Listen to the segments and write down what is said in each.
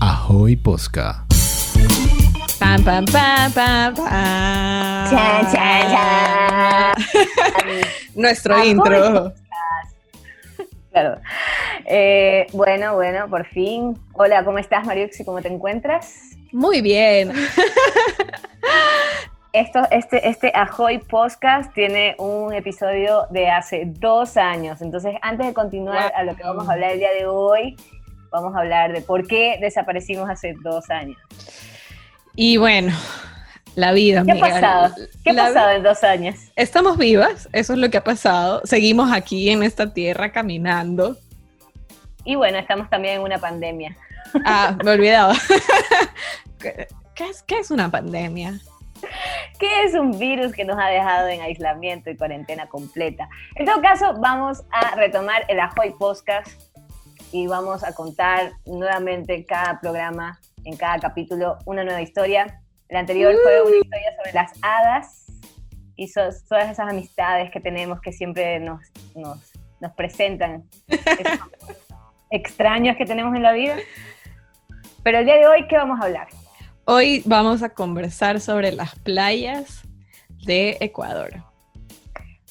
Ahoy Posca. Pam, pam, pam, pam, pam. Cha, cha, cha. Nuestro Ahoy intro. Claro. Eh, bueno, bueno, por fin. Hola, ¿cómo estás, Mariuxi? ¿Cómo te encuentras? Muy bien. Esto, este, este Ahoy Podcast tiene un episodio de hace dos años. Entonces, antes de continuar a lo que vamos a hablar el día de hoy, vamos a hablar de por qué desaparecimos hace dos años. Y bueno, la vida, ¿Qué ha pasado? ¿Qué ha pasado en dos años? Estamos vivas, eso es lo que ha pasado. Seguimos aquí en esta tierra caminando. Y bueno, estamos también en una pandemia. Ah, me olvidaba. ¿Qué, qué es, qué es una pandemia? ¿Qué es un virus que nos ha dejado en aislamiento y cuarentena completa? En todo caso, vamos a retomar el Ajoy Podcast y vamos a contar nuevamente cada programa, en cada capítulo, una nueva historia. El anterior fue una historia sobre las hadas y so- todas esas amistades que tenemos que siempre nos, nos, nos presentan, extraños que tenemos en la vida. Pero el día de hoy, ¿qué vamos a hablar? Hoy vamos a conversar sobre las playas de Ecuador.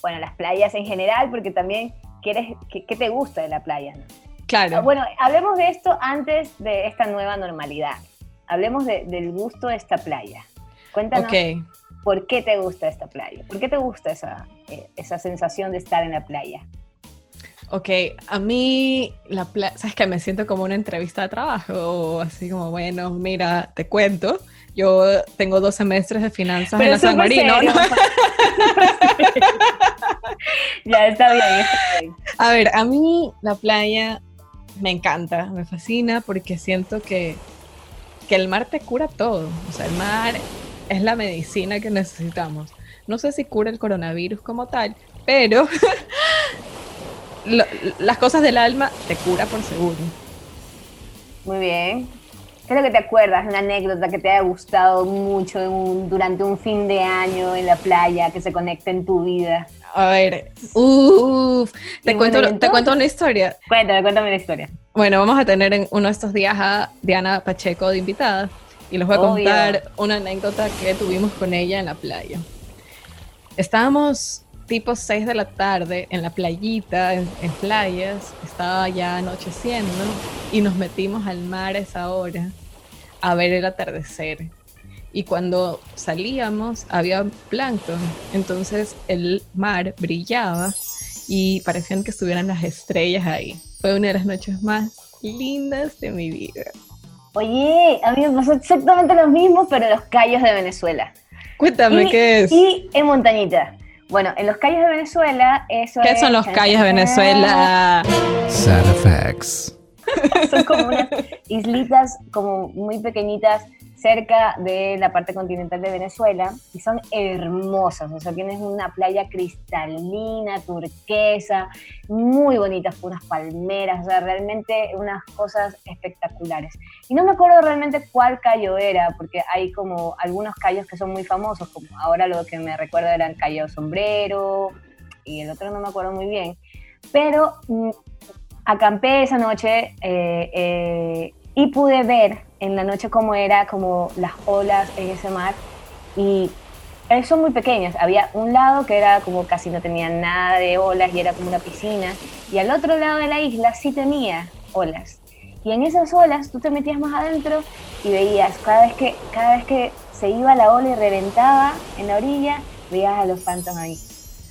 bueno, las playas en general, porque también quieres, ¿qué, qué te gusta de la playa? no? Claro. Bueno, hablemos de esto antes de esta nueva normalidad. Hablemos de- del gusto de esta playa. Cuéntanos por qué te gusta esta playa. ¿Por qué te gusta esa, eh, esa sensación de estar en la playa? Ok, a mí la playa, sabes que me siento como una entrevista de trabajo, así como, bueno, mira, te cuento, yo tengo dos semestres de finanzas en la San Marino. ya, está bien, está bien. A ver, a mí la playa me encanta, me fascina porque siento que, que el mar te cura todo, o sea, el mar es la medicina que necesitamos. No sé si cura el coronavirus como tal, pero lo- las cosas del alma te cura por seguro. Muy bien. ¿Qué es lo que te acuerdas? Una anécdota que te haya gustado mucho en un- durante un fin de año en la playa, que se conecte en tu vida. A ver, uff, te, cuento, bueno, ¿y te cuento una historia. Cuéntame, cuéntame la historia. Bueno, vamos a tener en uno de estos días a Diana Pacheco de invitada y les voy a Obvio. contar una anécdota que tuvimos con ella en la playa. Estábamos tipo 6 de la tarde en la playita, en, en playas, estaba ya anocheciendo y nos metimos al mar a esa hora a ver el atardecer. Y cuando salíamos había plancton, entonces el mar brillaba y parecían que estuvieran las estrellas ahí. Fue una de las noches más lindas de mi vida. Oye, a mí me pasó exactamente lo mismo, pero en los callos de Venezuela. Cuéntame y, qué es. Y en montañita. Bueno, en los callos de Venezuela, eso ¿Qué es- son los calles de Venezuela? Sad effects. Son como unas islitas como muy pequeñitas cerca de la parte continental de Venezuela y son hermosas, o sea, tienes una playa cristalina, turquesa, muy bonitas, unas palmeras, o sea, realmente unas cosas espectaculares. Y no me acuerdo realmente cuál callo era, porque hay como algunos callos que son muy famosos, como ahora lo que me recuerdo eran Cayo Sombrero y el otro no me acuerdo muy bien, pero mm, acampé esa noche eh, eh, y pude ver en la noche cómo era como las olas en ese mar y son muy pequeñas. Había un lado que era como casi no tenía nada de olas y era como una piscina y al otro lado de la isla sí tenía olas. Y en esas olas tú te metías más adentro y veías cada vez que, cada vez que se iba la ola y reventaba en la orilla, veías a los fantasmas ahí.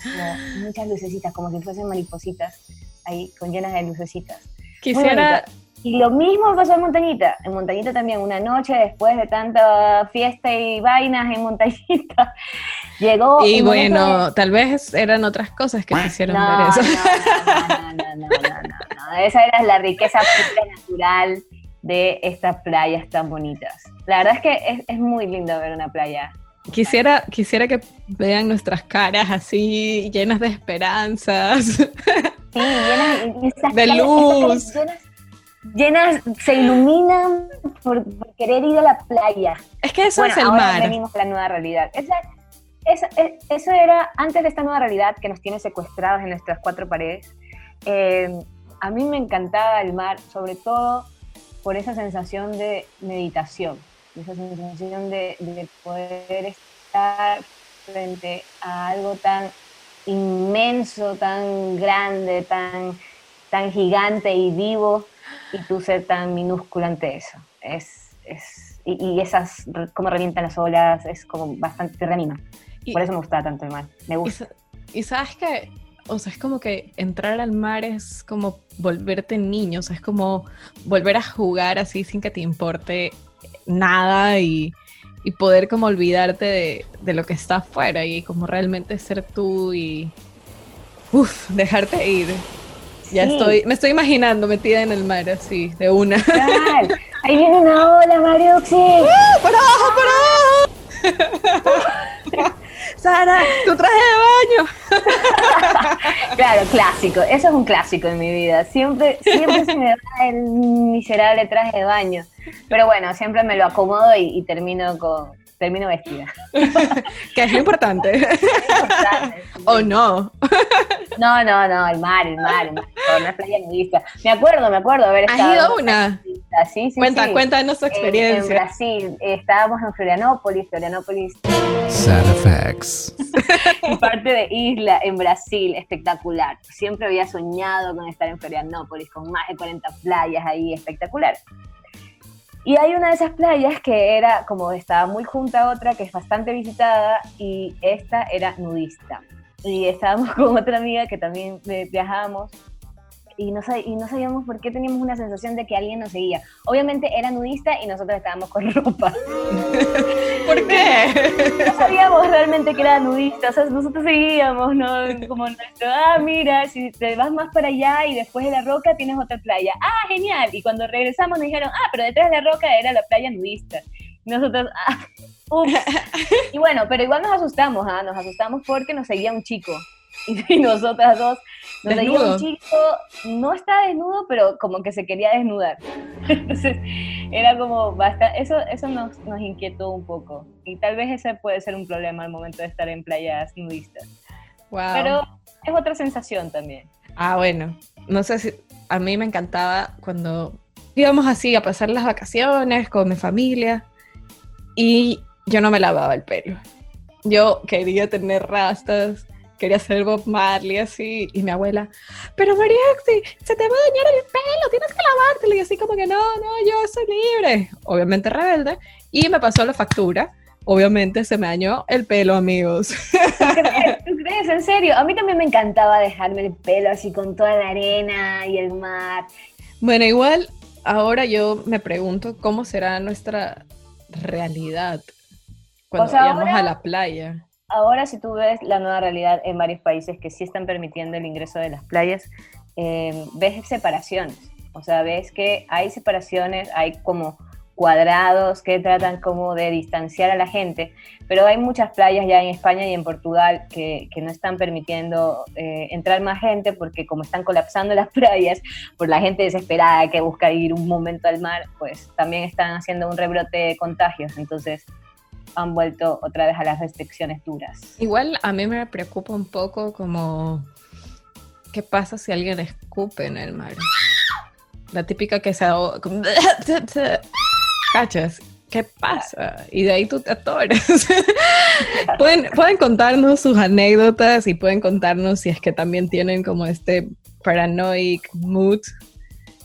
Como muchas lucecitas, como si fuesen maripositas, ahí con llenas de lucecitas. Quisiera, Y lo mismo pasó en Montañita. En Montañita también, una noche después de tanta fiesta y vainas en Montañita, llegó. y bueno, tal vez eran otras cosas que te de- hicieron no, ver eso. no, no, no, no, no, no, no. Esa era la riqueza pura natural de estas playas tan bonitas. La verdad es que es, es muy lindo ver una playa. Quisiera, quisiera que vean nuestras caras así llenas de esperanzas. Sí, llenas De luz. Llenas, llenas, se iluminan por, por querer ir a la playa. Es que eso bueno, es el ahora mar. venimos a la nueva realidad. Esa, esa- eso era antes de esta nueva realidad que nos tiene secuestrados en nuestras cuatro paredes. Eh, a mí me encantaba el mar, sobre todo por esa sensación de meditación, esa sensación de, de poder estar frente a algo tan inmenso, tan grande, tan, tan gigante y vivo, y tú ser tan minúsculo ante eso. Es, es, y, y esas, cómo revientan las olas, es como bastante, te reanima. Y- Por eso me gusta tanto el mar, me gusta. y sabes que, o sea, es como que entrar al mar es como volverte niño, o sea, es como volver a jugar así sin que te importe nada y, y poder como olvidarte de, de lo que está afuera y como realmente ser tú y, uff, dejarte ir. Ya Sí. estoy, me estoy imaginando metida en el mar así, de una. Ahí viene una ola, Mariuxi. ¡Por abajo, por abajo! Sara, tu traje de baño. Claro, clásico. Eso es un clásico en mi vida. Siempre, siempre se me da el miserable traje de baño. Pero bueno, siempre me lo acomodo y, y termino con termino vestida. Que es lo importante. Es importante. ¿O no? No, no, no, el mar, el mar, el mar. Una playa nudista. Me acuerdo, me acuerdo haber ¿Has estado. ido a en una? nudista, Sí, sí, Cuenta, sí. cuéntanos tu En- En, experiencia. Brasil, estábamos en Florianópolis, Florianópolis, en parte de isla, en Brasil, espectacular. Siempre había soñado con estar en Florianópolis, con más de 40 playas ahí, espectacular. Y hay una de esas playas que era, como estaba muy junta a otra, que es bastante visitada, y esta era nudista. Y estábamos con otra amiga que también eh, viajábamos, y no, y no sabíamos por qué teníamos una sensación de que alguien nos seguía. Obviamente era nudista y nosotros estábamos con ropa. ¿Por qué? no sabíamos realmente que era nudista, o sea, nosotros seguíamos, ¿no? Como nuestro, ah, mira, si te vas más para allá y después de la roca tienes otra playa. Ah, genial. Y cuando regresamos nos dijeron, ah, pero detrás de la roca era la playa nudista. Nosotros, ah, ups. Y bueno, pero igual nos asustamos, ¿ah? Nos asustamos porque nos seguía un chico. Y, nosotras dos, nos seguía Desnudo. un chico, no está desnudo, pero como que se quería desnudar. Entonces, era como bastante, eso, eso nos, nos inquietó un poco. Y tal vez ese puede ser un problema al momento de estar en playas nudistas. Wow. Pero es otra sensación también. Ah, bueno. No sé si a mí me encantaba cuando íbamos así a pasar las vacaciones con mi familia y yo no me lavaba el pelo. Yo quería tener rastas, quería ser Bob Marley así y mi abuela, pero María, si se te va a dañar el pelo, tienes que lavártelo y así como que no, no, yo soy libre. Obviamente rebelde y me pasó la factura. Obviamente se me dañó el pelo, amigos. ¿Tú crees? ¿Tú crees? ¿En serio? A mí también me encantaba dejarme el pelo así con toda la arena y el mar. Bueno, igual ahora yo me pregunto cómo será nuestra realidad cuando O sea, vayamos ahora- a la playa. Ahora si tú ves la nueva realidad en varios países que sí están permitiendo el ingreso de las playas, eh, ves separaciones. O sea, ves que hay separaciones, hay como cuadrados que tratan como de distanciar a la gente, pero hay muchas playas ya en España y en Portugal que, que no están permitiendo eh, entrar más gente porque como están colapsando las playas por la gente desesperada que busca ir un momento al mar, pues también están haciendo un rebrote de contagios, entonces han vuelto otra vez a las restricciones duras. Igual a mí me preocupa un poco como qué pasa si alguien escupe en el mar. La típica que se ahoga. ¿Cachas? ¿Qué pasa? Y de ahí tú te atoras. pueden, pueden contarnos sus anécdotas y pueden contarnos si es que también tienen como este paranoic mood.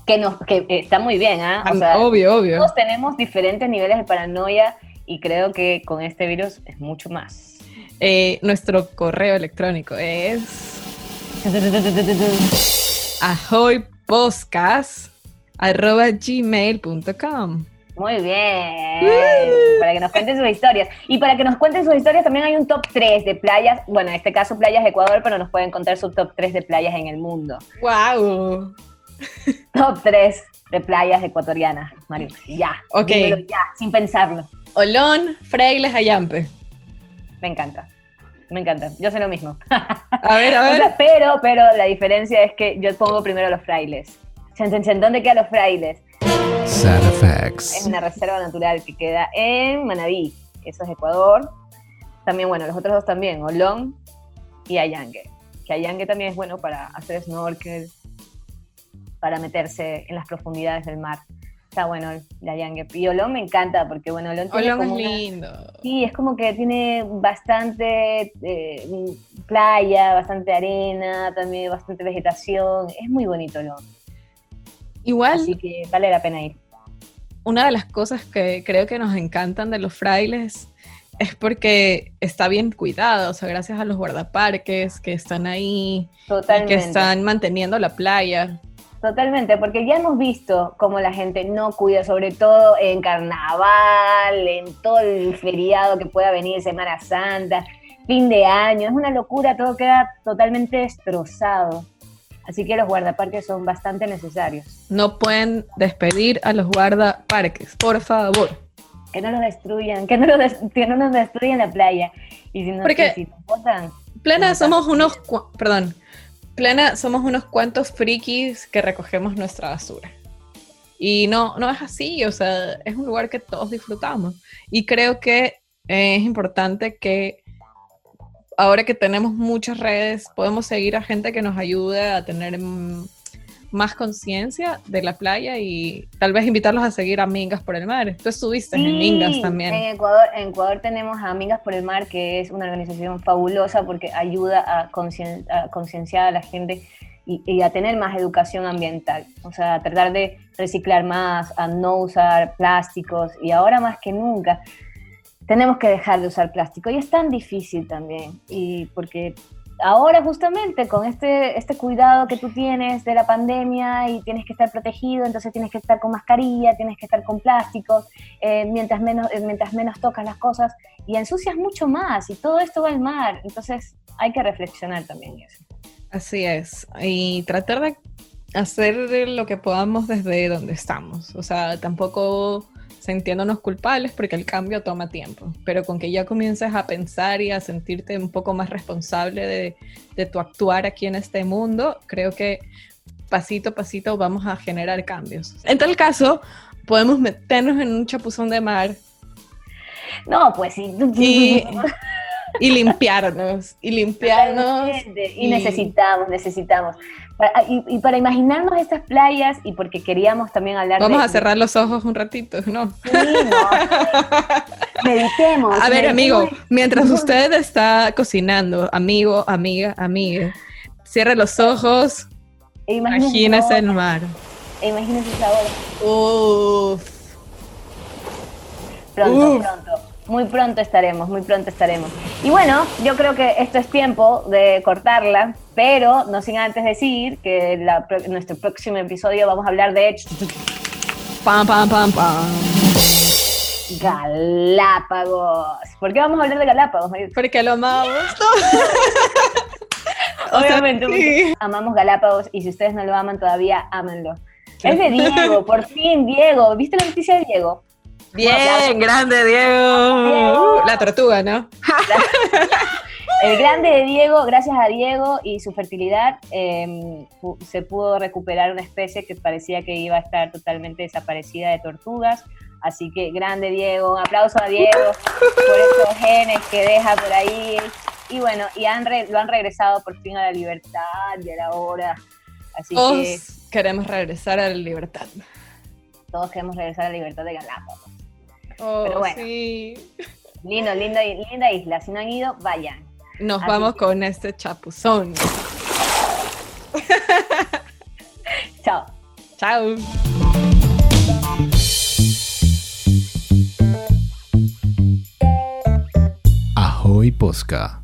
Que, nos, que eh, está muy bien, ¿ah? O sea, obvio, obvio. todos tenemos diferentes niveles de paranoia y creo que con este virus es mucho más. Eh, nuestro correo electrónico es ahoypodcast.gmail.com Muy bien. Para que nos cuenten sus historias. Y para que nos cuenten sus historias también hay un top 3 de playas. Bueno, en este caso playas de Ecuador, pero nos pueden contar su top 3 de playas en el mundo. ¡Wow! Top 3 de playas ecuatorianas, Mario. Ya. Ok. ya, sin pensarlo. Olón, Frailes, Ayampe. Me encanta. Me encanta. Yo sé lo mismo. A ver, a O ver. sea, pero, pero la diferencia es que yo pongo primero los frailes. ¿Dónde quedan los frailes? Sad Es una reserva natural que queda en Manabí. Eso es Ecuador. También, bueno, los otros dos también, Olón y Ayangue. Que Ayangue también es bueno para hacer snorkel para meterse en las profundidades del mar. Está bueno la Yangue. Y Olón me encanta porque, bueno, Olón, tiene Olón es como una- lindo. Sí, es como que tiene bastante eh, playa, bastante arena, también bastante vegetación. Es muy bonito Olón. Igual, Así que vale la pena ir. una de las cosas que creo que nos encantan de los frailes es porque está bien cuidado, o sea, gracias a los guardaparques que están ahí Totalmente. que están manteniendo la playa. Totalmente, porque ya hemos visto cómo la gente no cuida, sobre todo en carnaval, en todo el feriado que pueda venir, Semana Santa, fin de año. Es una locura, todo queda totalmente destrozado. Así que los guardaparques son bastante necesarios. No pueden despedir a los guardaparques, por favor. Que no los destruyan, que no, los des- que no nos destruyan la playa. Y si nos, Porque- si nos botan, Plena, Como somos unos, perdón, Plena, somos unos cuantos frikis que recogemos nuestra basura. Y no, no es así, o sea, es un lugar que todos disfrutamos. Y creo que eh, es importante que ahora que tenemos muchas redes, podemos seguir a gente que nos ayude a tener más conciencia de la playa y tal vez invitarlos a seguir a Mingas por el Mar. Tú estuviste en Mingas también. En Ecuador, en Ecuador tenemos a Amigas por el Mar, que es una organización fabulosa porque ayuda a concienciar a la gente y, y a tener más educación ambiental. O sea, a tratar de reciclar más, a no usar plásticos y ahora más que nunca tenemos que dejar de usar plástico y es tan difícil también y porque ahora justamente con este, este cuidado que tú tienes de la pandemia y tienes que estar protegido, entonces tienes que estar con mascarilla, tienes que estar con plásticos, eh, mientras, menos, eh, mientras menos tocas las cosas y ensucias mucho más y todo esto va al mar, entonces hay que reflexionar también eso. Así es. Y tratar de hacer lo que podamos desde donde estamos. O sea, tampoco sintiéndonos culpables porque el cambio toma tiempo. Pero con que ya comiences a pensar y a sentirte un poco más responsable de, de tu actuar aquí en este mundo, creo que pasito a pasito vamos a generar cambios. En tal caso, podemos meternos en un chapuzón de mar No, pues sí. y, y limpiarnos. Y limpiarnos. Y, y- necesitamos, necesitamos. Para- y, y para imaginarnos estas playas y porque queríamos también hablar Vamos de... a cerrar los ojos un ratito, ¿no? Sí, no. Meditemos. A ver, meditemos amigo, mientras usted está cocinando, amigo, amiga, amiga, cierre los ojos, e imagínese el mar. e imagínese esa hora. Uf. Pronto, Uf. pronto. Muy pronto estaremos, muy pronto estaremos. Y bueno, yo creo que esto es tiempo de cortarla, pero no sin antes decir que la pro- en nuestro próximo episodio vamos a hablar de Pam, pam, pam, pam. Galápagos. ¿Por qué vamos a hablar de Galápagos? Porque lo amamos. O sea, Obviamente, sí. amamos Galápagos y si ustedes no lo aman todavía, ámenlo. Es de Diego, por fin Diego. ¿Viste la noticia de Diego? Bien, grande Diego. Uh, La tortuga, ¿no? El grande de Diego, gracias a Diego y su fertilidad, eh, pu- se pudo recuperar una especie que parecía que iba a estar totalmente desaparecida de tortugas. Así que grande Diego, un aplauso a Diego por esos genes que deja por ahí. Y bueno, y han re- lo han regresado por fin a la libertad, ya era hora. Así que Todos queremos regresar a la libertad. todos queremos regresar a la libertad de Galápagos. Oh, Pero bueno. sí. Lindo, lindo, linda isla. Si no han ido, vayan. Nos Así vamos que- con este chapuzón. Chao. Chao. Ahoy Posca.